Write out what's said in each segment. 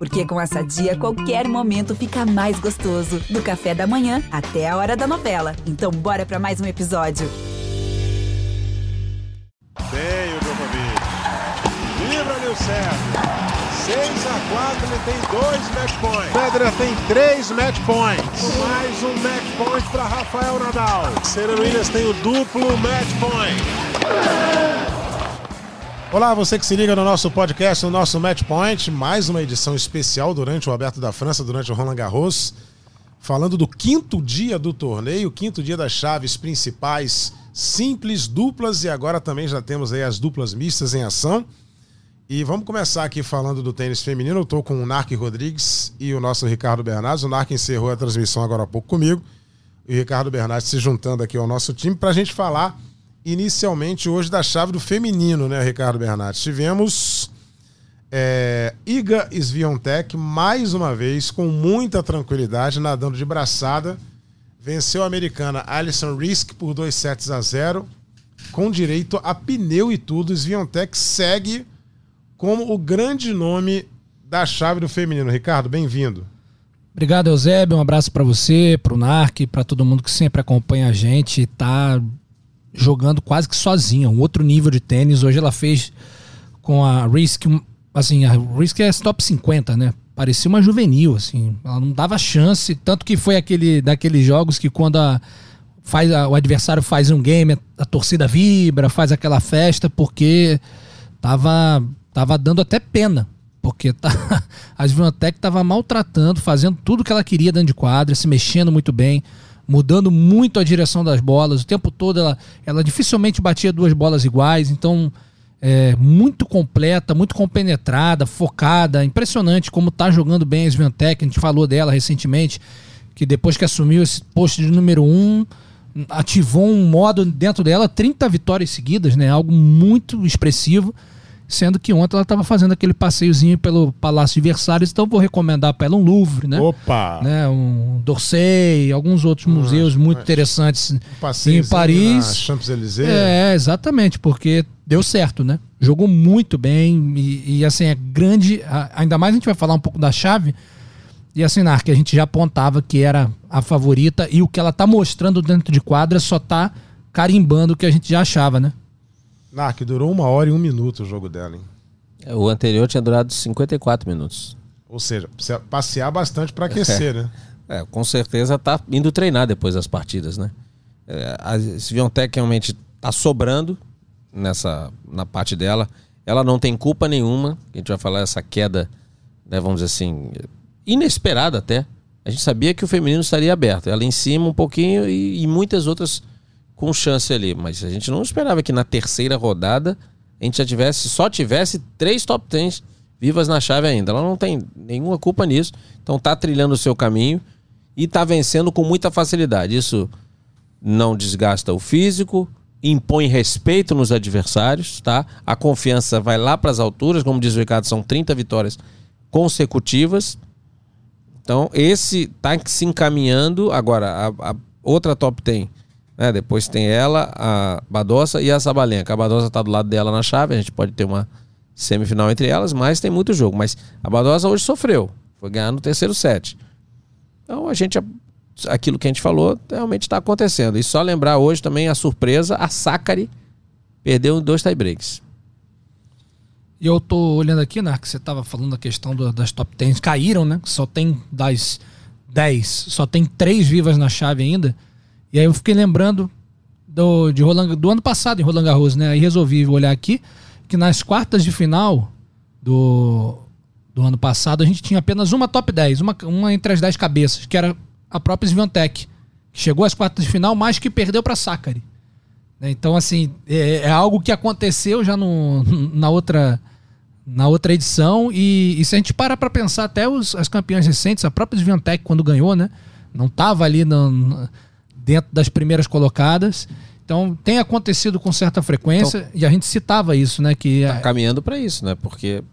Porque com essa dia, qualquer momento fica mais gostoso. Do café da manhã até a hora da novela. Então, bora para mais um episódio. Bem o Djokovic. Livra o Sérgio. 6 a 4 ele tem dois match points. Federer tem três match points. Mais um match point para Rafael Nadal. Serena Williams tem o duplo match point. Olá, você que se liga no nosso podcast, no nosso Match Point, mais uma edição especial durante o Aberto da França, durante o Roland Garros, falando do quinto dia do torneio, quinto dia das chaves principais, simples, duplas e agora também já temos aí as duplas mistas em ação. E vamos começar aqui falando do tênis feminino. Eu estou com o Narc Rodrigues e o nosso Ricardo Bernardes. O Narc encerrou a transmissão agora há pouco comigo. E o Ricardo Bernardes se juntando aqui ao nosso time para a gente falar inicialmente hoje da chave do feminino, né, Ricardo Bernardes? Tivemos é, Iga Swiatek mais uma vez com muita tranquilidade, nadando de braçada. Venceu a americana Alison Risk por 2 sets a 0, com direito a pneu e tudo. Swiatek segue como o grande nome da chave do feminino. Ricardo, bem-vindo. Obrigado, Eusébio. Um abraço para você, para o NARC, para todo mundo que sempre acompanha a gente. Tá jogando quase que sozinha, um outro nível de tênis. Hoje ela fez com a Risk, assim, a Risk é top 50, né? Parecia uma juvenil, assim. Ela não dava chance, tanto que foi aquele daqueles jogos que quando a, faz a, o adversário faz um game, a, a torcida vibra, faz aquela festa, porque tava tava dando até pena. Porque tá, a Svantec tava maltratando, fazendo tudo que ela queria dentro de quadra, se mexendo muito bem, mudando muito a direção das bolas. O tempo todo ela, ela dificilmente batia duas bolas iguais. Então, é, muito completa, muito compenetrada, focada. Impressionante como tá jogando bem a Svantec. A gente falou dela recentemente, que depois que assumiu esse posto de número um, ativou um modo dentro dela, 30 vitórias seguidas, né? Algo muito expressivo sendo que ontem ela estava fazendo aquele passeiozinho pelo Palácio de Versalhes, então vou recomendar para ela um Louvre, né? Opa! Né? Um Dorsey, alguns outros museus muito interessantes Um em Paris. Champs-Élysées. É, exatamente, porque deu certo, né? Jogou muito bem e, e, assim, é grande. Ainda mais a gente vai falar um pouco da chave. E assim, Nar, que a gente já apontava que era a favorita e o que ela tá mostrando dentro de quadra só tá carimbando o que a gente já achava, né? Narc, durou uma hora e um minuto o jogo dela, hein? O anterior tinha durado 54 minutos. Ou seja, precisa passear bastante para aquecer, né? É, com certeza tá indo treinar depois das partidas, né? É, a Sviontek realmente tá sobrando nessa na parte dela. Ela não tem culpa nenhuma. A gente vai falar essa queda, né, vamos dizer assim, inesperada até. A gente sabia que o feminino estaria aberto. Ela em cima um pouquinho e, e muitas outras com chance ali. Mas a gente não esperava que na terceira rodada a gente já tivesse, só tivesse três top 10 vivas na chave ainda. Ela não tem nenhuma culpa nisso. Então tá trilhando o seu caminho e tá vencendo com muita facilidade. Isso não desgasta o físico, impõe respeito nos adversários, tá? A confiança vai lá para as alturas, como diz o Ricardo, são 30 vitórias consecutivas. Então, esse tá se encaminhando. Agora, a, a outra top 10, né? Depois tem ela, a Badossa e a Sabalenka. A Badossa tá do lado dela na chave, a gente pode ter uma semifinal entre elas, mas tem muito jogo. Mas a Badossa hoje sofreu, foi ganhar no terceiro set. Então, a gente aquilo que a gente falou realmente está acontecendo. E só lembrar hoje também a surpresa, a Sakari perdeu dois tiebreaks. E eu tô olhando aqui, né, que você tava falando da questão do- das top 10. Caíram, né? Só tem das 10, só tem três vivas na chave ainda. E aí eu fiquei lembrando do, de Roland, do ano passado em Roland Garros, né? Aí resolvi olhar aqui que nas quartas de final do, do ano passado a gente tinha apenas uma top 10, uma, uma entre as 10 cabeças, que era a própria Sviantec, que chegou às quartas de final, mas que perdeu para Sakari. Né? Então, assim, é, é algo que aconteceu já no, na outra na outra edição e, e se a gente parar para pensar até os, as campeãs recentes, a própria Sviantec quando ganhou, né, não estava ali no- dentro das primeiras colocadas. Então tem acontecido com certa frequência e a gente citava isso, né, que Tá caminhando para isso, né? Porque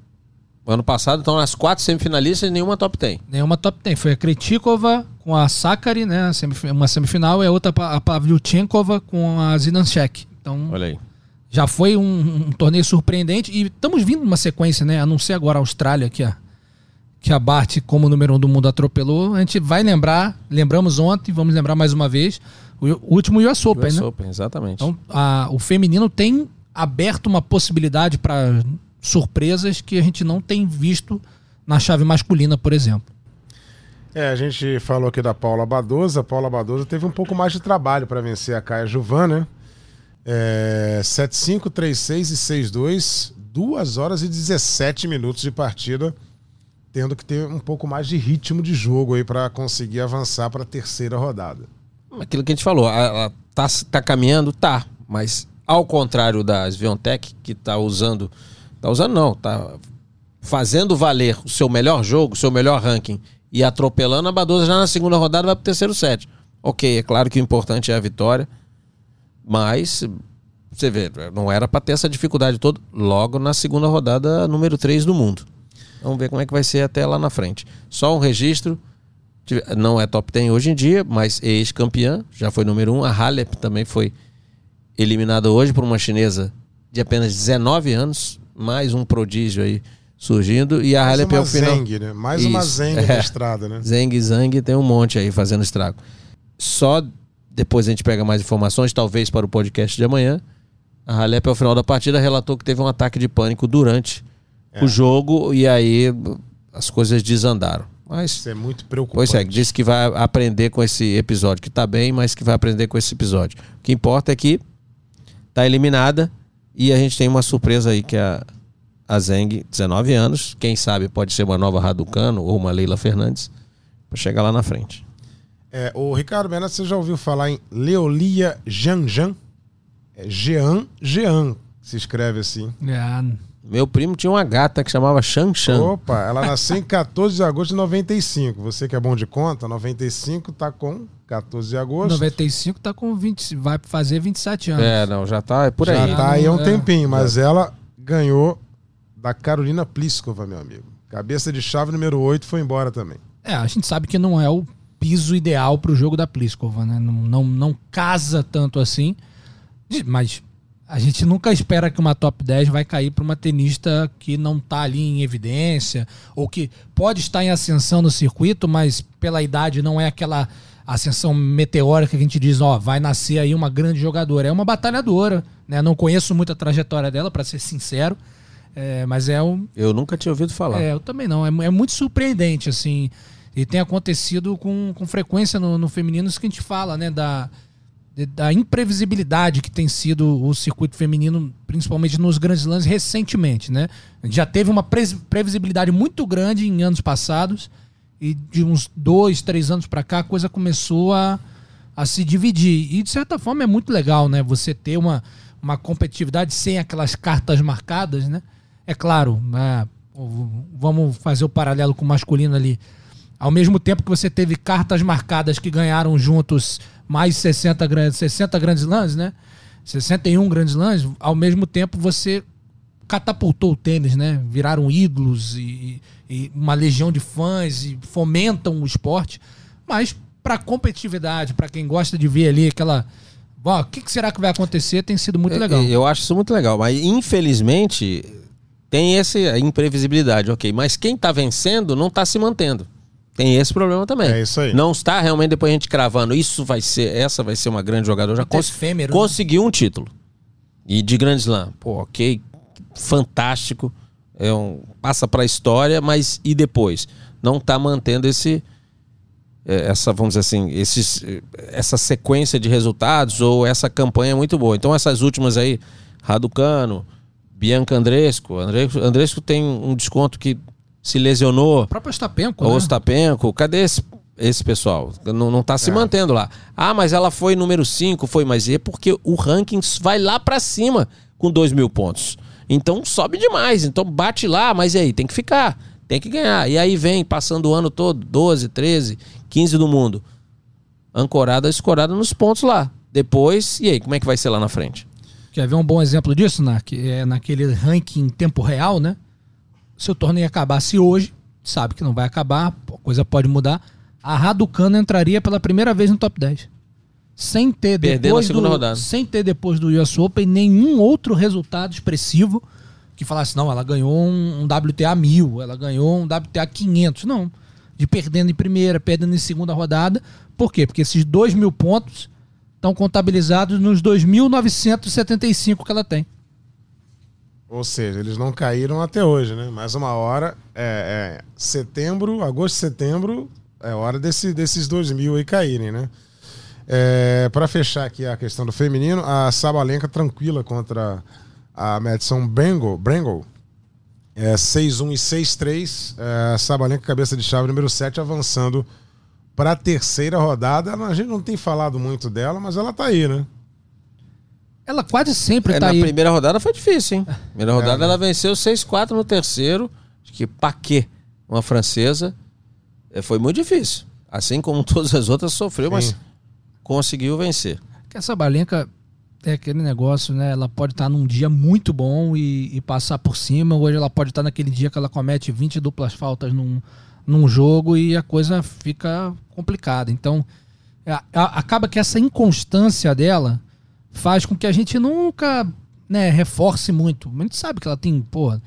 ano passado estão as quatro semifinalistas e nenhuma top 10. nenhuma top 10. Foi a Kretikova com a Sakari, né, uma semifinal e a outra a Pavlyuchenkova com a Zidanchek. Então Olha aí. já foi um, um torneio surpreendente e estamos vindo numa sequência, né? A não ser agora a Austrália, que a, que a Bart, como número um do mundo, atropelou, a gente vai lembrar, lembramos ontem, vamos lembrar mais uma vez, o, último US Open, US né? Open, exatamente. Então, a- o feminino tem aberto uma possibilidade para surpresas que a gente não tem visto na chave masculina, por exemplo. É, a gente falou aqui da Paula Badosa. A Paula Badosa teve um pouco mais de trabalho para vencer a Caia Juvan, né? É, 7-5, 3-6 e 6-2, 2 horas e 17 minutos de partida, tendo que ter um pouco mais de ritmo de jogo aí para conseguir avançar para a terceira rodada. Aquilo que a gente falou, a- tá, tá caminhando, tá. Mas ao contrário da Sviontech, que tá usando. Tá usando não, tá fazendo valer o seu melhor jogo, o seu melhor ranking e atropelando a Badosa já na segunda rodada vai pro terceiro set. Ok, é claro que o importante é a vitória, mas você vê, não era para ter essa dificuldade toda logo na segunda rodada, número 3 do mundo. Vamos ver como é que vai ser até lá na frente. Só um registro, não é top 10 hoje em dia, mas ex-campeã, já foi número 1. A Halep também foi eliminada hoje por uma chinesa de apenas 19 anos, mais um prodígio aí surgindo. E a Mais Halep é uma o final. Zeng, né? Mais uma Isso, Zeng é. da estrada, né? Zeng Zang tem um monte aí fazendo estrago. Só depois a gente pega mais informações, talvez para o podcast de amanhã. A Halep, ao final da partida, relatou que teve um ataque de pânico durante É. o jogo e aí as coisas desandaram. Mas Isso é muito preocupante. Pois é, disse que vai aprender com esse episódio, que tá bem, mas que vai aprender com esse episódio. O que importa é que tá eliminada e a gente tem uma surpresa aí, que é a, a Zeng, 19 anos. Quem sabe pode ser uma nova Raducano ou uma Leila Fernandes, para chegar lá na frente. É, o Ricardo Bernardo, você já ouviu falar em Leolia Janjan? É Jean Jean, se escreve assim. É, Meu primo tinha uma gata que chamava Shan Shan. Opa, ela nasceu em 14 de agosto de 95. Você que é bom de conta, 95 tá com 14 de agosto. 95 tá com 20, vai fazer 27 anos. É, não, já tá é por aí. Já tá aí há um É. tempinho, mas ela ganhou da Carolina Pliskova, meu amigo. Cabeça de chave número 8 foi embora também. É, a gente sabe que não é o piso ideal pro jogo da Pliskova, né? Não, não, não casa tanto assim. Mas a gente nunca espera que uma top 10 vai cair para uma tenista que não tá ali em evidência, ou que pode estar em ascensão no circuito, mas pela idade não é aquela ascensão meteórica que a gente diz, ó, vai nascer aí uma grande jogadora. É uma batalhadora, né? Não conheço muito a trajetória dela, para ser sincero. É, mas é um, Eu nunca tinha ouvido falar. é, eu também não. É, é muito surpreendente, assim. E tem acontecido com, com frequência no, no feminino isso que a gente fala, né? Da, da imprevisibilidade que tem sido o circuito feminino, principalmente nos grandes lãs recentemente, né? Já teve uma previsibilidade muito grande em anos passados e de uns dois, três anos pra cá a coisa começou a, a se dividir. E de certa forma é muito legal, né? Você ter uma, uma competitividade sem aquelas cartas marcadas, né? É claro, o- vamos fazer o paralelo com o masculino ali. Ao mesmo tempo que você teve cartas marcadas que ganharam juntos mais 60, grandes 60 grandes lãs, né? 61 grandes lãs, ao mesmo tempo você catapultou o tênis, né? Viraram ídolos e, e uma legião de fãs e fomentam o esporte. Mas para competitividade, para quem gosta de ver ali aquela, o que, que será que vai acontecer, tem sido muito É, legal. Eu acho isso muito legal, mas infelizmente tem essa imprevisibilidade, ok. Mas quem tá vencendo não tá se mantendo. Tem esse problema também. É isso aí. Não está realmente depois a gente cravando, isso vai ser, essa vai ser uma grande jogadora. Já cons- efêmero, né? conseguiu um título. E de Grand Slam. Pô, ok, fantástico. É um, passa pra história, mas e depois? Não tá mantendo esse é, essa, vamos dizer assim, esses, essa sequência de resultados ou essa campanha é muito boa. Então essas últimas aí, Raducano, Bianca Andresco, Andresco, Andresco tem um desconto que se lesionou, O próprio Ostapenko, o né? Ostapenko, cadê esse, esse pessoal? Não, não tá se mantendo lá. Ah, mas ela foi número 5, foi, mas é porque o ranking vai lá pra cima com 2 mil pontos. Então sobe demais, então bate lá, mas e aí? Tem que ficar, tem que ganhar. E aí vem, passando o ano todo, 12, 13, 15 do mundo. Ancorada, escorada nos pontos lá. Depois, e aí, como é que vai ser lá na frente? Quer ver um bom exemplo disso, Nark? É naquele ranking em tempo real, né? Se o torneio acabasse hoje, sabe que não vai acabar, a coisa pode mudar. A Raducano entraria pela primeira vez no top 10. Sem ter Perdendo depois do, rodada. sem ter depois do US Open nenhum outro resultado expressivo que falasse, não, ela ganhou um, um WTA 1000, ela ganhou um WTA 500. Não. De perdendo em primeira, perdendo em segunda rodada. Por quê? Porque esses 2 mil pontos estão contabilizados nos 2.975 que ela tem. Ou seja, eles não caíram até hoje, né? Mais uma hora, é, é setembro, agosto, setembro, é hora desse, desses 2 mil aí caírem, né? É, para fechar aqui a questão do feminino, a Sabalenka tranquila contra a Madison Brangle, Brangle é, 6-1 e 6-3. É, Sabalenka, cabeça de chave número 7, avançando para a terceira rodada. A gente não tem falado muito dela, mas ela tá aí, né? Ela quase sempre É, tá na aí. primeira rodada foi difícil, hein? Primeira rodada né? ela venceu 6-4 no terceiro. Acho que Paquet, uma francesa. É, Foi muito difícil. Assim como todas as outras sofreu, mas Sim. conseguiu vencer. Que essa Balenca é aquele negócio, né? Ela pode estar num dia muito bom e, e passar por cima. Hoje ela pode estar naquele dia que ela comete 20 duplas faltas num, num jogo e a coisa fica complicada. Então, é, a- acaba que essa inconstância dela faz com que a gente nunca né, reforce muito. A gente sabe que ela tem, porra,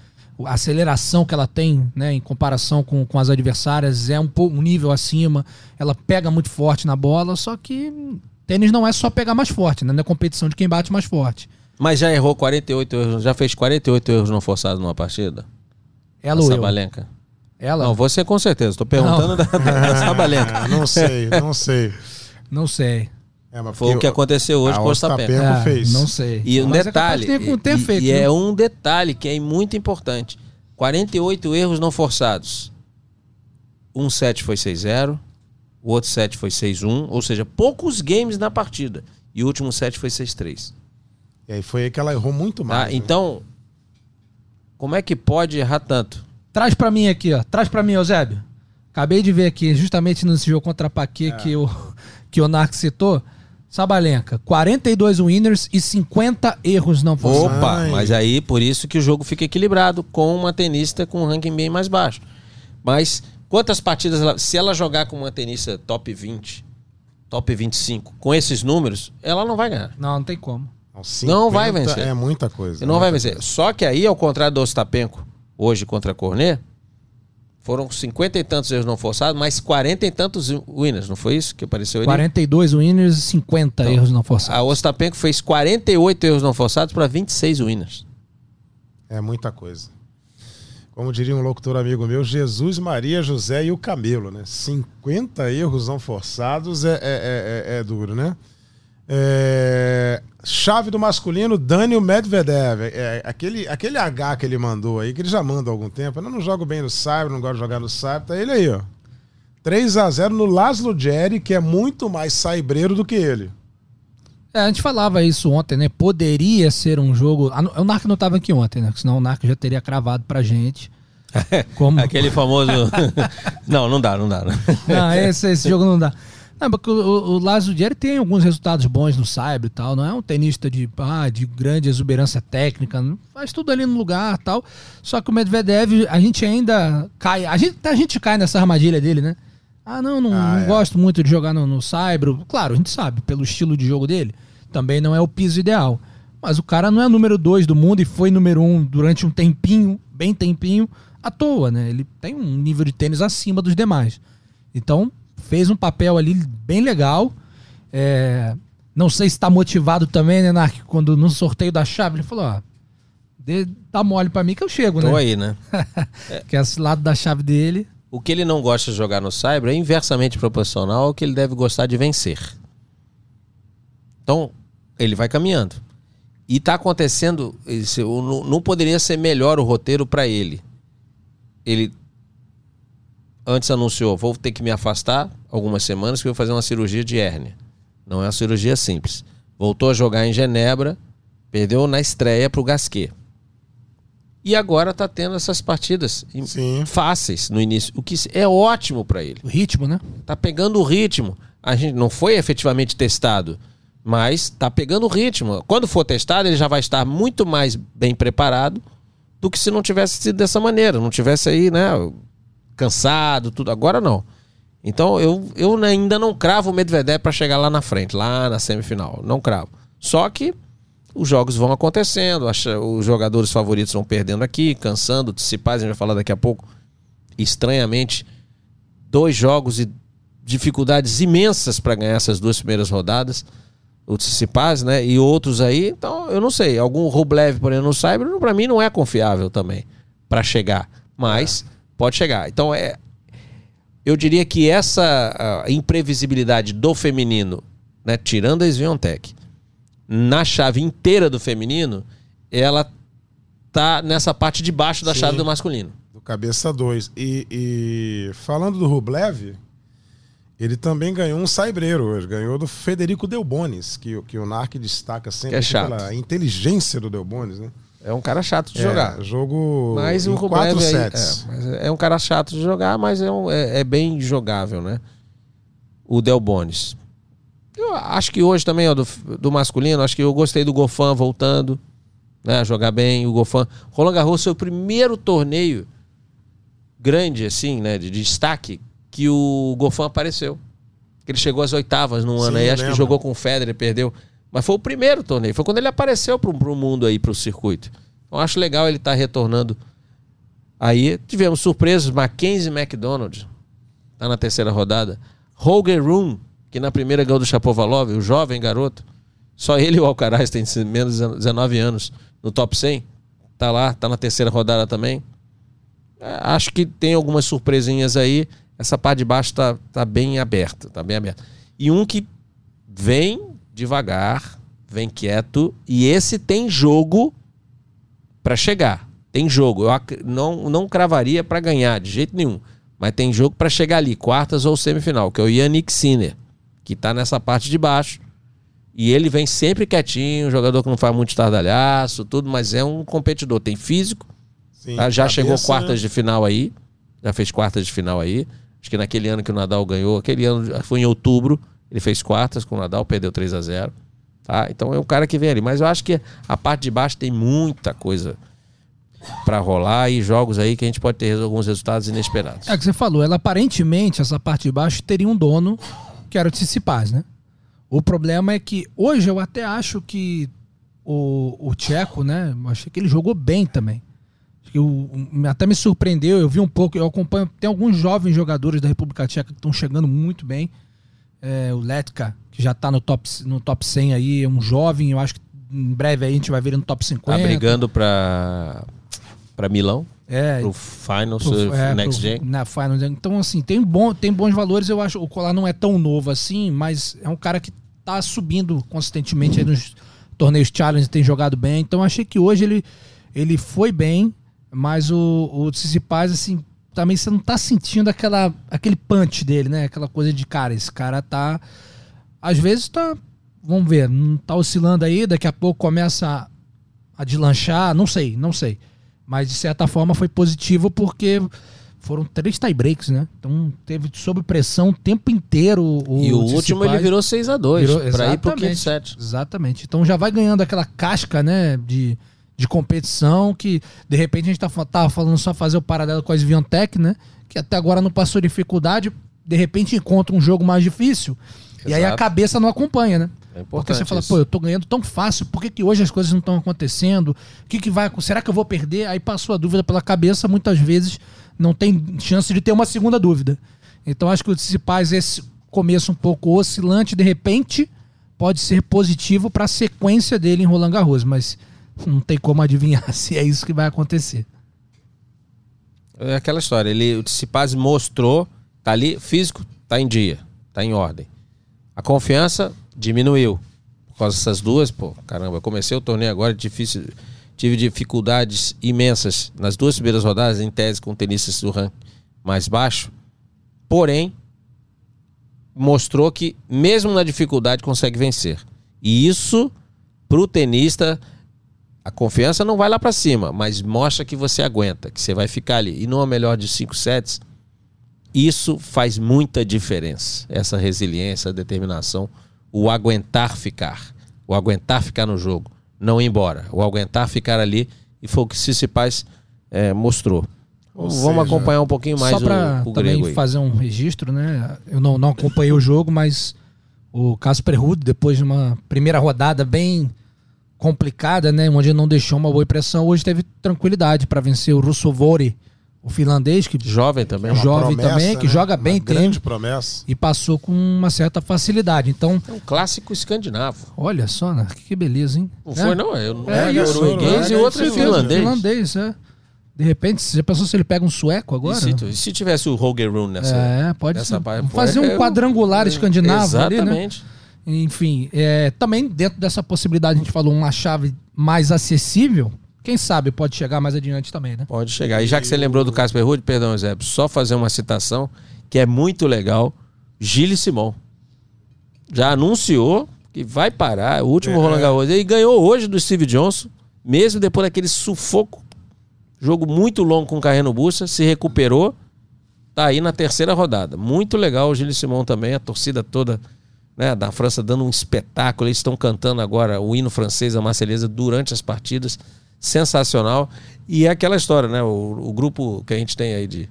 a aceleração que ela tem, né, em comparação com, com as adversárias, é um, pouco, um nível acima. Ela pega muito forte na bola, só que tênis não é só pegar mais forte, né? Não é competição de quem bate mais forte. Mas já errou 48 erros, já fez 48 erros não forçados numa partida? Ela a ou eu? Sabalenka. Ela? Não, você com certeza. Tô perguntando da, da Sabalenka. Não sei, não sei. Não sei. É, mas Foi o que aconteceu hoje com o Ostapenko. Ostapenko É, fez. Não sei. E um Mas é detalhe, de ter- ter e, feito, e né? é um detalhe que é muito importante. 48 erros não forçados. Um set foi 6-0, o outro set foi 6-1, ou seja, poucos games na partida. E o último set foi 6-3. E aí foi aí que ela errou muito mais. Tá? né? Então, como é que pode errar tanto? Traz pra mim aqui, ó. Traz pra mim, Eusébio. Acabei de ver aqui, justamente nesse jogo contra a Paquet É. que, o, que o Narc citou. Sabalenka, 42 winners e 50 erros não forçados. Opa, Ai. mas aí por isso que o jogo fica equilibrado com uma tenista com um ranking bem mais baixo. Mas quantas partidas ela, se ela jogar com uma tenista top 20, top 25, com esses números, ela não vai ganhar. Não, não tem como. Não vai vencer. É muita coisa. Não vai vencer. Só que aí, ao contrário do Ostapenko, hoje contra a Cornet, foram 50 e tantos erros não forçados, mais 40 e tantos winners, não foi isso que apareceu ali? 42 winners e 50 Então, erros não forçados. A Ostapenko fez 48 erros não forçados para 26 winners. É muita coisa. Como diria um locutor amigo meu, Jesus, Maria, José e o Camelo, né? 50 erros não forçados é, é, é- é- é duro, né? É, Chave do masculino, Daniel Medvedev. É, aquele, aquele H que ele mandou aí, que ele já manda há algum tempo. Eu não jogo bem no Cyber, não gosto de jogar no Cyber. Tá ele aí, ó. 3 a 0 no Laszlo Jerry, que é muito mais saibreiro do que ele. É, a gente falava isso ontem, né? Poderia ser um jogo. Ah, O Narc não estava aqui ontem, né? Senão o Narc já teria cravado pra gente. Como... Aquele famoso. não, não dá, não dá. Não, esse, esse jogo não dá. Não, porque o, o, Lázaro Dieri tem alguns resultados bons no Cyber e tal. Não é um tenista de, ah, de grande exuberância técnica. Faz tudo ali no lugar e tal. Só que o Medvedev, a gente ainda cai. A gente, a gente cai nessa armadilha dele, né? Ah, não, não, Ah, não é. gosto muito de jogar no, no Cyber. Claro, a gente sabe, pelo estilo de jogo dele, também não é o piso ideal. Mas o cara não é número dois do mundo e foi número um durante um tempinho, bem tempinho, à toa, né? Ele tem um nível de tênis acima dos demais. Então, fez um papel ali bem legal. É, não sei se está motivado também, né, Nark? Quando no sorteio da chave, ele falou: ó, dê, dá mole pra mim que eu chego, Tô né? aí, né? Que é esse lado da chave dele. O que ele não gosta de jogar no Cyber é inversamente proporcional ao que ele deve gostar de vencer. Então, ele vai caminhando. E tá acontecendo. não poderia ser melhor o roteiro para ele. Ele antes anunciou: vou ter que me afastar algumas semanas que eu vou fazer uma cirurgia de hérnia. Não é uma cirurgia simples. Voltou a jogar em Genebra, perdeu na estreia pro Gasquet. E agora tá tendo essas partidas Sim. fáceis no início, o que é ótimo para ele. O ritmo, né? Tá pegando o ritmo. A gente não foi efetivamente testado, mas tá pegando o ritmo. Quando for testado, ele já vai estar muito mais bem preparado do que se não tivesse sido dessa maneira, não tivesse aí, né, cansado, tudo. Agora não. Então eu, eu ainda não cravo o Medvedev para chegar lá na frente, lá na semifinal. Não cravo. Só que os jogos vão acontecendo, os jogadores favoritos vão perdendo aqui, cansando, Tsipaz, a gente vai falar daqui a pouco. Estranhamente, dois jogos e dificuldades imensas para ganhar essas duas primeiras rodadas. O Tsipaz, né? E outros aí. Então, eu não sei. Algum Rublev, por exemplo, no Cyber, para mim não é confiável também para chegar. Mas é. Pode chegar. Então, é. Eu diria que essa imprevisibilidade do feminino, né, tirando a Sviontech, na chave inteira do feminino, ela tá nessa parte de baixo da Sim, chave do masculino. Do cabeça 2. E, e, falando do Rublev, ele também ganhou um saibreiro hoje. Ganhou do Federico Delbonis, que, que o NARC destaca sempre é pela inteligência do Delbonis, né? É um cara chato de é, jogar. Jogo mas o quatro sets. É, é, um cara chato de jogar, mas é, um, é, é bem jogável, né? O Delbonis. Eu acho que hoje também, ó, do, do masculino, acho que eu gostei do Gofan voltando, né? Jogar bem, o Gofan. Roland Garros foi o primeiro torneio grande, assim, né? De, de destaque, que o Gofan apareceu. Ele chegou às oitavas no ano aí, acho lembro. que jogou com o Federer, perdeu. Mas foi o primeiro torneio, foi quando ele apareceu pro, pro mundo aí, pro circuito. Então acho legal ele estar tá retornando. Aí tivemos surpresas, Mackenzie McDonald, tá na terceira rodada. Holger Room, que na primeira ganhou do Chapovalov, o jovem garoto. Só ele e o Alcaraz têm menos de 19 anos no top 100. Tá lá, tá na terceira rodada também. É, acho que tem algumas surpresinhas aí. Essa parte de baixo tá, tá bem aberta, tá bem aberta. E um que vem devagar, vem quieto, e esse tem jogo para chegar. Tem jogo. Eu não, não cravaria para ganhar de jeito nenhum. Mas tem jogo para chegar ali, quartas ou semifinal, que é o Yannick Sinner que está nessa parte de baixo. E ele vem sempre quietinho, um jogador que não faz muito estardalhaço, tudo, mas é um competidor, tem físico. Sim, tá? Já cabeça, chegou quartas né? de final aí, já fez quartas de final aí. Acho que naquele ano que o Nadal ganhou, aquele ano foi em outubro, ele fez quartas com o Nadal, perdeu 3 a 0 tá? Então é um cara que vem ali. Mas eu acho que a parte de baixo tem muita coisa para rolar e jogos aí que a gente pode ter alguns resultados inesperados. É que você falou, ela aparentemente, essa parte de baixo, teria um dono que era o Tsitsipas, né? O problema é que hoje eu até acho que o, o Tcheco, né? Achei que ele jogou bem também. Eu, até me surpreendeu, eu vi um pouco, eu acompanho, tem alguns jovens jogadores da República Tcheca que estão chegando muito bem. É, o Letka, que já está no top, no top 100 aí, é um jovem, eu acho que em breve aí a gente vai ver no top 50. Tá brigando para para Milão? É, pro Finals, pro, é, Next pro, Gen. Na Finals. Então, assim, tem, bom, tem bons valores. Eu acho o Colar não é tão novo assim, mas é um cara que tá subindo consistentemente nos torneios Challenge, tem jogado bem. Então, achei que hoje ele, ele foi bem, mas o, o Tsitsipas, assim, também você não tá sentindo aquela, aquele punch dele, né? Aquela coisa de, cara, esse cara tá. Às vezes tá. Vamos ver, não tá oscilando aí, daqui a pouco começa a, a deslanchar, não sei, não sei. Mas de certa forma foi positivo porque foram três tie-breaks, né? Então teve sob pressão o tempo inteiro. O e o último ele virou 6 a 2 para ir pro quinto set. Exatamente. Então já vai ganhando aquela casca, né, de, de competição que de repente a gente tá, tava falando só fazer o paralelo com a Sviantec, né? Que até agora não passou dificuldade, de repente encontra um jogo mais difícil Exato. e aí a cabeça não acompanha, né? É Porque você fala, isso. pô, eu tô ganhando tão fácil, por que, que hoje as coisas não estão acontecendo? O que, que vai. Será que eu vou perder? Aí passou a dúvida pela cabeça, muitas vezes não tem chance de ter uma segunda dúvida. Então acho que o Tsitsipas, esse começo um pouco oscilante, de repente, pode ser positivo para a sequência dele em Roland Garros, mas não tem como adivinhar se é isso que vai acontecer. É aquela história, ele, o Tsitsipas mostrou, tá ali, físico, tá em dia, tá em ordem. A confiança diminuiu. Por causa dessas duas, pô, caramba, eu comecei o torneio agora, difícil, tive dificuldades imensas nas duas primeiras rodadas, em tese, com tenistas do ranking mais baixo. Porém, mostrou que, mesmo na dificuldade, consegue vencer. E isso, pro tenista, a confiança não vai lá para cima, mas mostra que você aguenta, que você vai ficar ali. E numa melhor de cinco sets, isso faz muita diferença. Essa resiliência, a determinação o aguentar ficar. O aguentar ficar no jogo. Não ir embora. O aguentar ficar ali. E foi o que Cicipaz é, mostrou. Ou Vamos seja, acompanhar um pouquinho mais só para também aí. fazer um registro, né? Eu não, não acompanhei o jogo, mas o Casper Ruud, depois de uma primeira rodada bem complicada, né? Onde não deixou uma boa impressão, hoje teve tranquilidade para vencer o Russovori, o finlandês, que Jovem também. É jovem promessa, também, que né? joga bem, Uma tem. grande promessa. e passou com uma certa facilidade. Então, É um clássico escandinavo. olha só, né? que beleza, hein? Não É. foi, não? É, um É é isso, norueguês é e outro é finlandês. Finlandês, é. De repente, você pensou se ele pega um sueco agora? se, e se tivesse o Roger Rune nessa. É, pode nessa ser. fazer é- um é quadrangular escandinavo ali, né? Enfim, é, também dentro dessa possibilidade, a gente falou uma chave mais acessível. Quem sabe pode chegar mais adiante também, né? Pode chegar. E já que você lembrou do Casper Ruud, perdão, Zé, só fazer uma citação que é muito legal. Gilles Simon. Já anunciou que vai parar, o último É. Roland Garros. E ganhou hoje do Steve Johnson, mesmo depois daquele sufoco. Jogo muito longo com o Carreno Bussa, se recuperou. Tá aí na terceira rodada. Muito legal o Gilles Simon também, a torcida toda né, da França dando um espetáculo. Eles estão cantando agora o hino francês, a Marselhesa, durante as partidas. Sensacional. E é aquela história, né? O, o grupo que a gente tem aí de,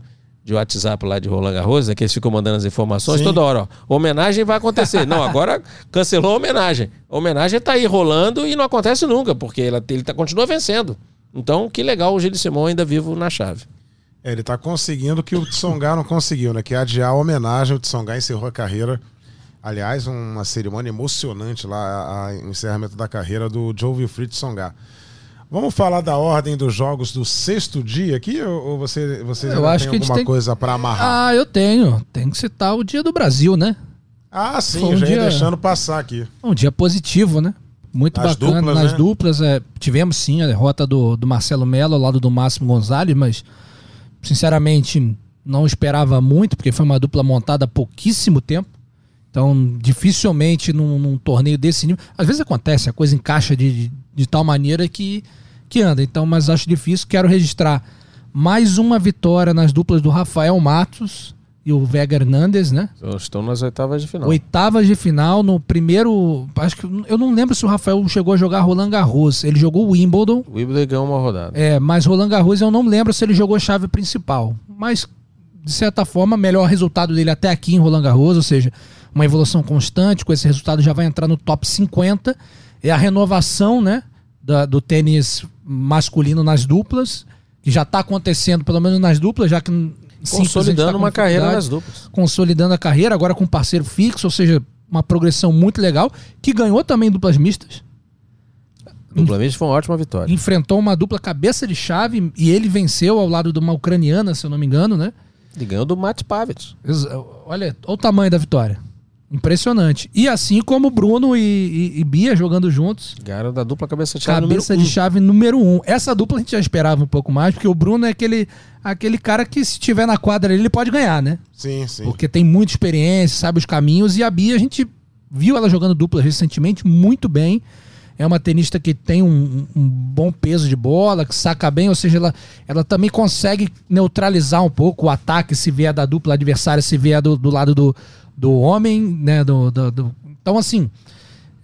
de WhatsApp lá de Roland Garros, né, que eles ficam mandando as informações Sim. toda hora. Ó, homenagem vai acontecer. Não, agora cancelou a homenagem. A homenagem tá aí rolando e não acontece nunca, porque ele, ele tá, continua vencendo. Então, que legal o Gilles Simon ainda vivo na chave. É, ele tá conseguindo o que o Tsonga não conseguiu, né? Que é adiar a homenagem. O Tsonga encerrou a carreira. Aliás, uma cerimônia emocionante lá, o encerramento da carreira do Joe Wilfried Tsonga. Vamos falar da ordem dos jogos do sexto dia aqui? Ou, você, vocês Eu acho têm que alguma tem- coisa para amarrar? Ah, eu tenho. Tem que citar o dia do Brasil, né? Ah, sim, foi um já ia dia- deixando passar aqui. Um dia positivo, né? Muito Nas bacana. duplas, Nas né? duplas, é, tivemos sim a derrota do, do Marcelo Mello ao lado do Máximo Gonzalez, mas sinceramente não esperava muito, porque foi uma dupla montada há pouquíssimo tempo. Então, dificilmente num, num torneio desse nível. Às vezes acontece, a coisa encaixa de, de, de tal maneira que, que anda. Então, mas acho difícil. Quero registrar mais uma vitória nas duplas do Rafael Matos e o Vega Hernandes, né? Estão nas oitavas de final. Oitavas de final, no primeiro. Acho que eu não lembro se o Rafael chegou a jogar Roland Garros. Ele jogou o Wimbledon, O Wimbledon ganhou uma rodada. é, mas Roland Garros eu não lembro se ele jogou a chave principal. Mas, de certa forma, melhor resultado dele até aqui em Roland Garros, ou seja, uma evolução constante. Com esse resultado já vai entrar no top 50. É a renovação, né? da- do tênis masculino nas duplas, que já está acontecendo, pelo menos nas duplas, já que. tá Consolidando com uma carreira nas duplas. consolidando a carreira, agora com parceiro fixo, ou seja, uma progressão muito legal, que ganhou também duplas mistas. Duplamente foi uma ótima vitória. Enfrentou uma dupla cabeça de chave e ele venceu ao lado de uma ucraniana, se eu não me engano, né? E ganhou do Matt Pavic. Olha, olha o tamanho da vitória. Impressionante. E assim como Bruno e, e- e Bia jogando juntos, Ganharam da dupla cabeça de chave cabeça número de um. chave número um. Essa dupla a gente já esperava um pouco mais, porque o Bruno é aquele, aquele cara que se tiver na quadra ali, ele pode ganhar, né? Sim, sim. Porque tem muita experiência, sabe os caminhos. E a Bia, a gente viu ela jogando dupla recentemente muito bem. É uma tenista que tem um, um bom peso de bola, que saca bem, ou seja, ela, ela também consegue neutralizar um pouco o ataque se vier da dupla adversária, se vier do, do lado do, do homem, né? Do, do- do- Então, assim,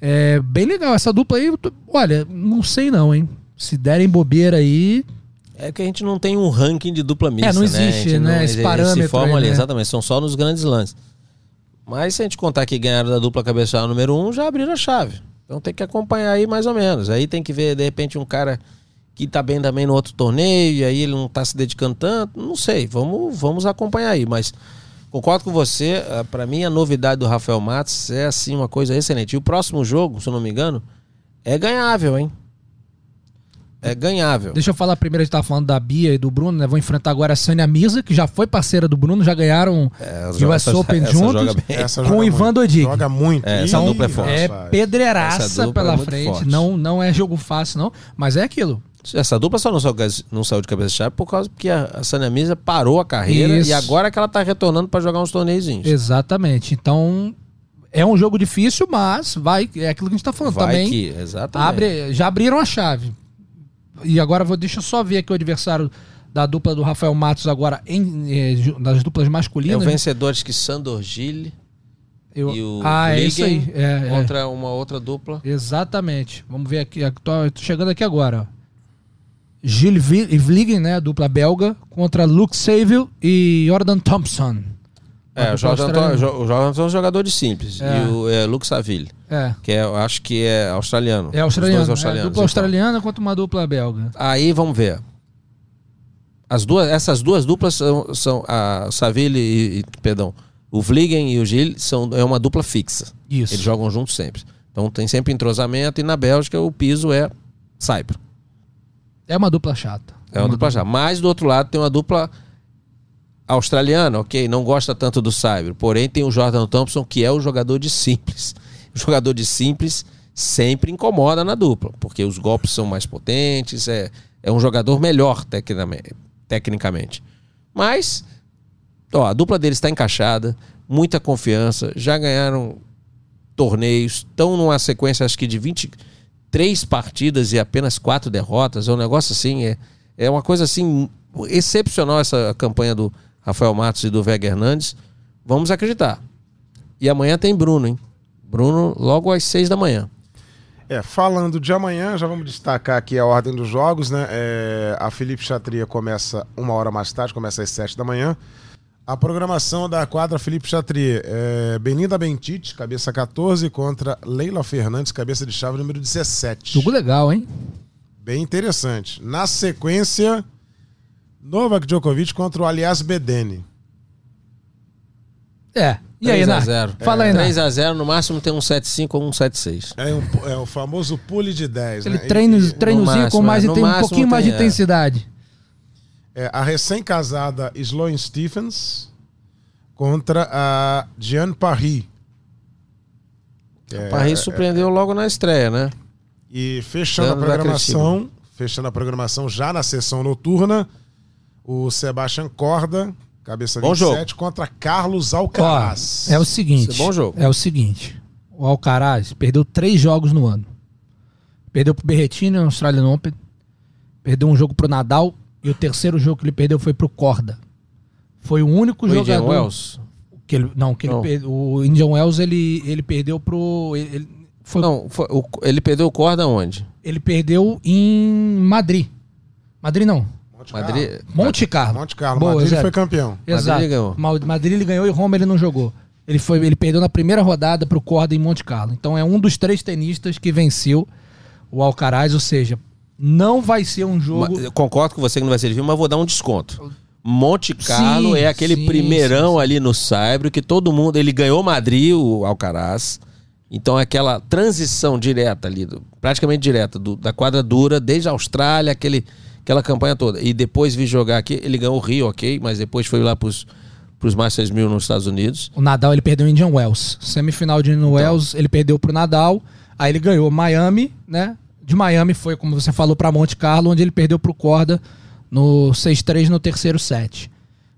é bem legal. Essa dupla aí, olha, não sei não, hein? Se derem bobeira aí, É que a gente não tem um ranking de dupla mista, É, não né? existe, gente né, não- esse parâmetro Se formam aí, ali, né? exatamente. São só nos grandes lances. Mas se a gente contar que ganharam da dupla cabeça de chave número um, já abriram a chave. Então tem que acompanhar aí mais ou menos. Aí tem que ver, de repente, um cara que tá bem também no outro torneio, e aí ele não tá se dedicando tanto. Não sei, vamos, vamos acompanhar aí. Mas concordo com você, ah, pra mim a novidade do Rafael Matos é assim uma coisa excelente. E o próximo jogo, se eu não me engano, é ganhável, hein? É ganhável. Deixa eu falar primeiro, a gente tava falando da Bia e do Bruno, né? Vão enfrentar agora a Sânia Mirza, que já foi parceira do Bruno, já ganharam É, o US Open essa juntos. joga bem. Essa com joga o Ivan muito. Dodig. Joga muito. É, essa dupla é forte. É pedreiraça Essa dupla é pela muito frente. forte. Não, não é jogo fácil, não. Mas é aquilo. Essa dupla só não saiu, não saiu de cabeça de chave por causa que a, a Sânia Misa parou a carreira Isso. e agora que ela tá retornando para jogar uns torneizinhos. Exatamente. Então, é um jogo difícil, mas vai. É aquilo que a gente tá falando Vai também. que, exatamente. Abre, já abriram a chave. E agora vou, deixa eu só ver aqui o adversário da dupla do Rafael Matos agora em, eh, das duplas É o masculinas. vencedor acho que Sandor Gille Eu- e o ah, é isso aí. É, é. contra uma outra dupla. Exatamente. Vamos ver aqui. Tô, tô chegando aqui agora. Gilles Vliegen, né? Dupla belga, contra Luke Saville e Jordan Thompson. É, o Jordan, australiana. o Jordan é um jogador de simples. É. E o é, Luke Saville, É. que é, eu acho que é australiano. É Os australiano. dois É, dupla então. australiana contra uma dupla belga. Aí vamos ver. As duas, essas duas duplas são, são a Saville e, e- perdão, o Vliegen e o Gil são é uma dupla fixa. Isso. Eles jogam juntos sempre. Então tem sempre entrosamento e na Bélgica o piso é Saipro. É uma dupla chata. É uma dupla já. Mas do outro lado tem uma dupla australiana, ok, não gosta tanto do Saibro. Porém tem o Jordan Thompson que é o jogador de simples. O jogador de simples sempre incomoda na dupla, porque os golpes são mais potentes, é, é um jogador melhor tecnicamente. Mas, ó, a dupla deles está encaixada, muita confiança, já ganharam torneios, estão numa sequência acho que de 23 partidas e apenas quatro derrotas, é um negócio assim, é, é uma coisa assim excepcional essa campanha do Rafael Matos e do Vega Hernandes. Vamos acreditar. E amanhã tem Bruno, hein? Bruno logo às seis da manhã. É, falando de amanhã, já vamos destacar aqui a ordem dos jogos, né? É, a Felipe Chatria começa uma hora mais tarde, começa às sete da manhã. A programação da quadra Felipe Chatria é Belinda Bentite, cabeça 14, contra Leila Fernandes, cabeça de chave número 17. Jogo legal, hein? Bem interessante. Na sequência, Novak Djokovic contra o Aliás Bedene. É. E aí, 3 a Nath? 0. Fala aí, Nath. 3 a 0 no máximo tem um 7-5 ou um 7-6. É, um, é o famoso pule de 10. Ele né? treino, treinozinho máximo, com mais é, inten- um pouquinho mais de tem, é. intensidade. É, a recém-casada Sloane Stephens contra a Diane Paris. o Paris surpreendeu logo na estreia, né? E fechando a Dando da programação, fechando a programação já na sessão noturna, o Sebastian Corda, cabeça Bom 27, contra Carlos Ó, Alcaraz. é o seguinte. É bom jogo. É o seguinte. O Alcaraz perdeu três jogos no ano. Perdeu pro Berretini no Australian Open. Perdeu um jogo pro Nadal. E o terceiro jogo que ele perdeu foi pro Corda. Foi o único O Indian jogador. Wells. Que ele, não, que ele Não. per- o Indian Wells ele, ele perdeu pro. Ele, ele- foi, Não, foi- o- ele perdeu o corda onde? ele perdeu em Madrid. Madrid não. Monte Madrid. Carlo. Monte Carlo. Monte Carlo. Boa, Madrid ele Zé. foi campeão. Exato. ele ganhou. Ma- Madrid ele ganhou e Roma ele não jogou. Ele, foi, ele perdeu na primeira rodada pro Corda em Monte Carlo. Então é um dos três tenistas que venceu o Alcaraz, ou seja, não vai ser um jogo. Ma- eu concordo com você que não vai ser difícil, mas vou dar um desconto. Monte Carlo Sim, é aquele sim, primeirão sim, ali no Saibro que todo mundo. Ele ganhou Madrid, o Alcaraz. Então é aquela transição direta ali, praticamente direta, do- da quadra dura, desde a Austrália, aquele, aquela campanha toda. E depois vi jogar aqui, ele ganhou o Rio, ok, mas depois foi lá pros, pros Masters 1000 nos Estados Unidos. O Nadal ele perdeu o Indian Wells. Semifinal de Indian Wells, ele perdeu pro Nadal. Aí ele ganhou Miami, né? De Miami foi, como você falou, pra Monte Carlo, onde ele perdeu pro Corda no 6-3 no terceiro set.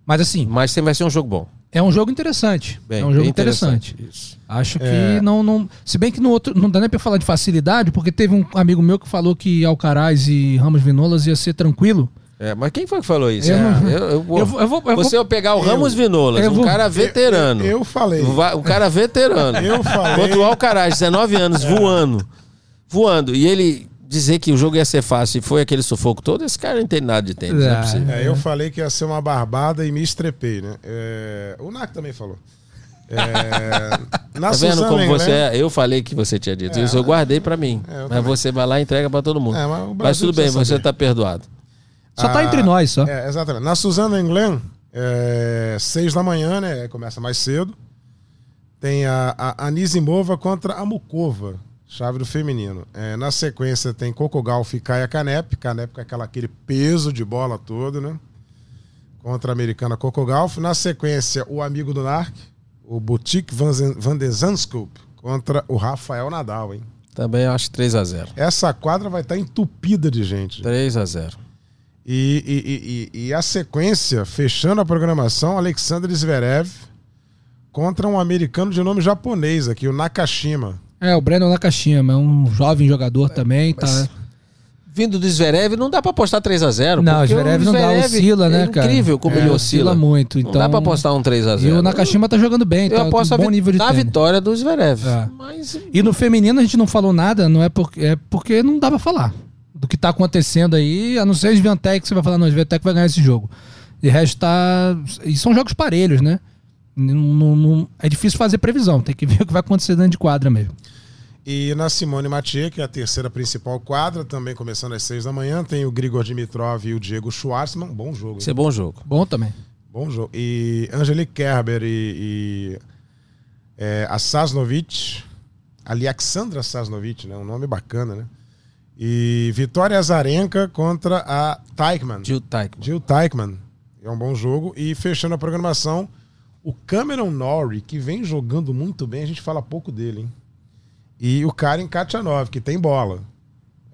Mas assim, Mas vai ser um jogo bom. é um jogo interessante. Bem, é um jogo interessante. Isso. Acho que É. não, não. Se bem que no outro. Não dá nem pra falar de facilidade, porque teve um amigo meu que falou que Alcaraz e Ramos Vinolas ia ser tranquilo. É, mas quem foi que falou isso? Eu É, eu, eu vou- Eu vou- eu vou- você eu pegar o eu- Ramos Vinolas, eu um cara veterano. Eu, eu falei. O cara veterano. Eu falei. Contra o Alcaraz, 19 anos, voando. Voando. E ele dizer que o jogo ia ser fácil e foi aquele sufoco todo, esse cara não entende nada de tênis. Não é É. É, eu falei que ia ser uma barbada e me estrepei, né? É, o Nak também falou. É, na Tá vendo Suzana como você é? Eu falei que você tinha dito É, isso, eu guardei pra mim. É, mas também. você vai lá e entrega pra todo mundo. É, mas mas tudo bem, precisa você saber. tá perdoado. Só tá Ah, entre nós, só. É, exatamente. Na Suzana Englen, é, seis da manhã, né? Começa mais cedo. Tem a, a Anisimova contra a Mukova, chave do feminino. É, na sequência tem Coco Gauff e Kaya Canep. Canep com aquela, aquele peso de bola todo, né? Contra a americana Coco Gauff. Na sequência, o amigo do Narc, o Boutique Van, Van de Zandskop, contra o Rafael Nadal, hein? Também acho 3x0. Essa quadra vai estar entupida de gente. 3x0. E, e- e- e- e a sequência, fechando a programação, Alexander Zverev contra um americano de nome japonês aqui, o Nakashima. É, o Brandon Nakashima, é um jovem jogador também, tá. Vindo do Zverev, não dá pra apostar 3x0. Não, o porque Zverev não dá, oscila, né, é cara? incrível como É, ele oscila oscila. muito, Não então- dá pra apostar um 3x0. E o Nakashima tá jogando bem, Eu tá aposto a um bom nível de na tênis. vitória do Zverev. É. Mas E no feminino a gente não falou nada, não é porque, é porque não dá pra falar do que tá acontecendo aí, a não ser o Sviantec, você vai falar, não, o Sviantec vai ganhar esse jogo. De resto tá... E são jogos parelhos, né? Não- não- é difícil fazer previsão, tem que ver o que vai acontecer dentro de quadra mesmo. E na Simone Mathieu, que é a terceira principal quadra, também começando às seis da manhã, tem o Grigor Dimitrov e o Diego Schwartzman. Bom jogo. Isso é bom jogo. Bom também. Bom jogo. E Angelique Kerber e, e é, a Sasnovic, Alexandra Sasnovic, né? Um nome bacana, né? E Vitória Azarenka contra a Teichmann. Jill Tyke. Jill Teichmann. É um bom jogo. E fechando a programação, o Cameron Norrie, que vem jogando muito bem, a gente fala pouco dele, hein? E o Karen Kachanov, que tem bola.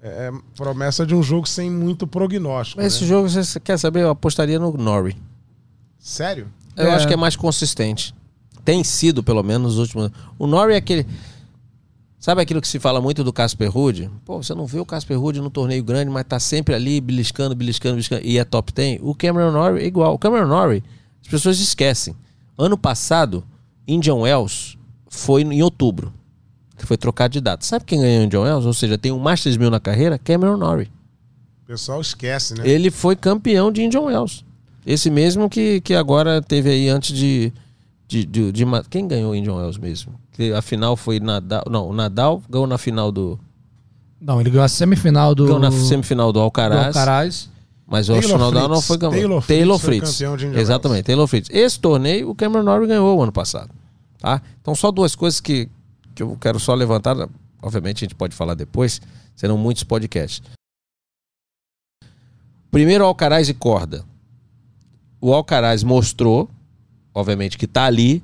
É promessa de um jogo sem muito prognóstico. Mas esse né? jogo, você quer saber? Eu apostaria no Norrie. Sério? Eu É. acho que é mais consistente. Tem sido, pelo menos, nos últimos. O Norrie é aquele. Sabe aquilo que se fala muito do Casper Ruud? Pô, você não vê o Casper Ruud no torneio grande, mas tá sempre ali beliscando, beliscando, beliscando, e é top 10. O Cameron Norrie é igual. O Cameron Norrie, as pessoas esquecem. Ano passado, Indian Wells foi em outubro. que Foi trocado de data. Sabe quem ganhou Indian Wells? Ou seja, tem um Masters 1000 na carreira? Cameron Norrie. O pessoal esquece, né? Ele foi campeão de Indian Wells. Esse mesmo que, que agora teve aí antes de. de, de, de quem ganhou o Indian Wells mesmo? Que a final foi Nadal. Não, o Nadal ganhou na final do. Não, ele ganhou a semifinal do, Ganhou na semifinal do do Alcaraz. Mas que o Taylor Nadal não Fritz. foi campeão. Taylor Fritz de Indian Exatamente, Taylor Fritz. Esse torneio o Cameron Norrie ganhou o ano passado. Tá? Então, só duas coisas que, que eu quero só levantar. Obviamente, a gente pode falar depois. Serão muitos podcasts. Primeiro, Alcaraz e corda. O Alcaraz mostrou, obviamente, que tá ali,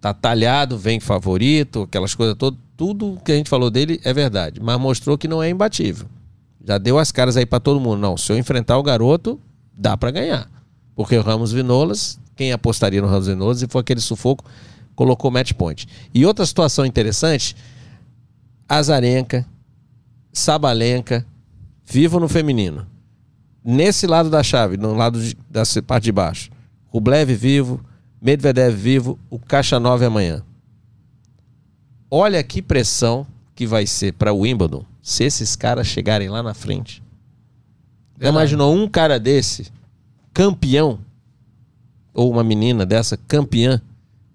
tá talhado, vem favorito, aquelas coisas todas. Tudo que a gente falou dele é verdade, mas mostrou que não é imbatível. Já deu as caras aí pra todo mundo. Não, se eu enfrentar o garoto, dá pra ganhar. Porque o Ramos Vinolas, quem apostaria no Ramos Vinolas e foi aquele sufoco, colocou match point. E outra situação interessante, Azarenka, Sabalenka, vivo no feminino. Nesse lado da chave, no lado de- da parte de baixo, Rublev vivo, Medvedev vivo, o Caixa 9 amanhã. Olha que pressão que vai ser para o Wimbledon se esses caras chegarem lá na frente. Já imaginou um cara desse, campeão, ou uma menina dessa, campeã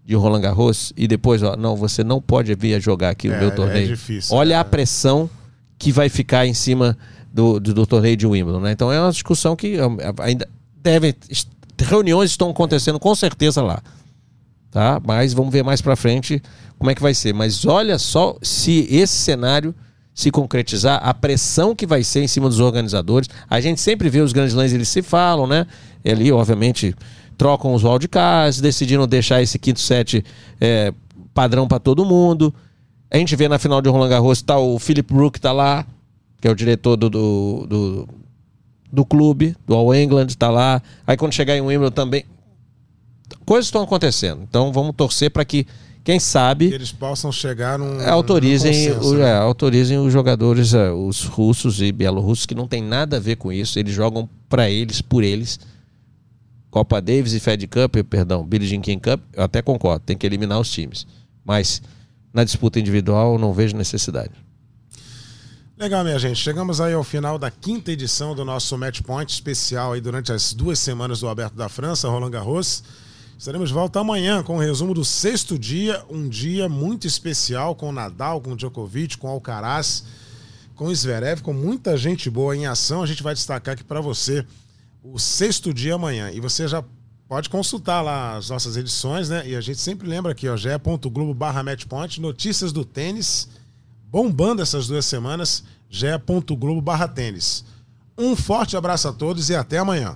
de Roland Garros, e depois, ó, não, você não pode vir a jogar aqui o É, meu é torneio. difícil, Olha é. a pressão que vai ficar em cima do, do, do torneio de Wimbledon, né? Então é uma discussão que hum, ainda deve reuniões estão acontecendo com certeza lá, tá? Mas vamos ver mais pra frente como é que vai ser. Mas olha só se esse cenário se concretizar, a pressão que vai ser em cima dos organizadores. A gente sempre vê os grandes lãs, eles se falam, né? Ali, obviamente, trocam os wildcards, decidiram deixar esse quinto set é, padrão pra todo mundo. A gente vê na final de Roland Garros, tá o Philip Brook tá lá, que é o diretor do, do, do, do clube, do All England, tá lá. Aí quando chegar em Wimbledon também. Coisas estão acontecendo. Então vamos torcer para que, quem Que sabe, eles possam chegar num. Autorizem, num consenso, o- né? é, autorizem os jogadores, é, os russos e bielorrussos, que não tem nada a ver com isso. Eles jogam para eles, por eles. Copa Davis e Fed Cup, perdão, Billie Jean King Cup, eu até concordo, tem que eliminar os times. Mas na disputa individual eu não vejo necessidade. Legal, minha gente. Chegamos aí ao final da quinta edição do nosso Match Point especial aí durante as duas semanas do Aberto da França, Roland Garros. Estaremos de volta amanhã com o resumo do sexto dia, um dia muito especial com Nadal, com Djokovic, com Alcaraz, com Zverev, com muita gente boa em ação. A gente vai destacar aqui para você o sexto dia amanhã. E você já pode consultar lá as nossas edições, né? E a gente sempre lembra aqui, ó, ge.globo barra matchpoint, notícias do tênis, bombando essas duas semanas, ge.globo barra tênis. Um forte abraço a todos e até amanhã.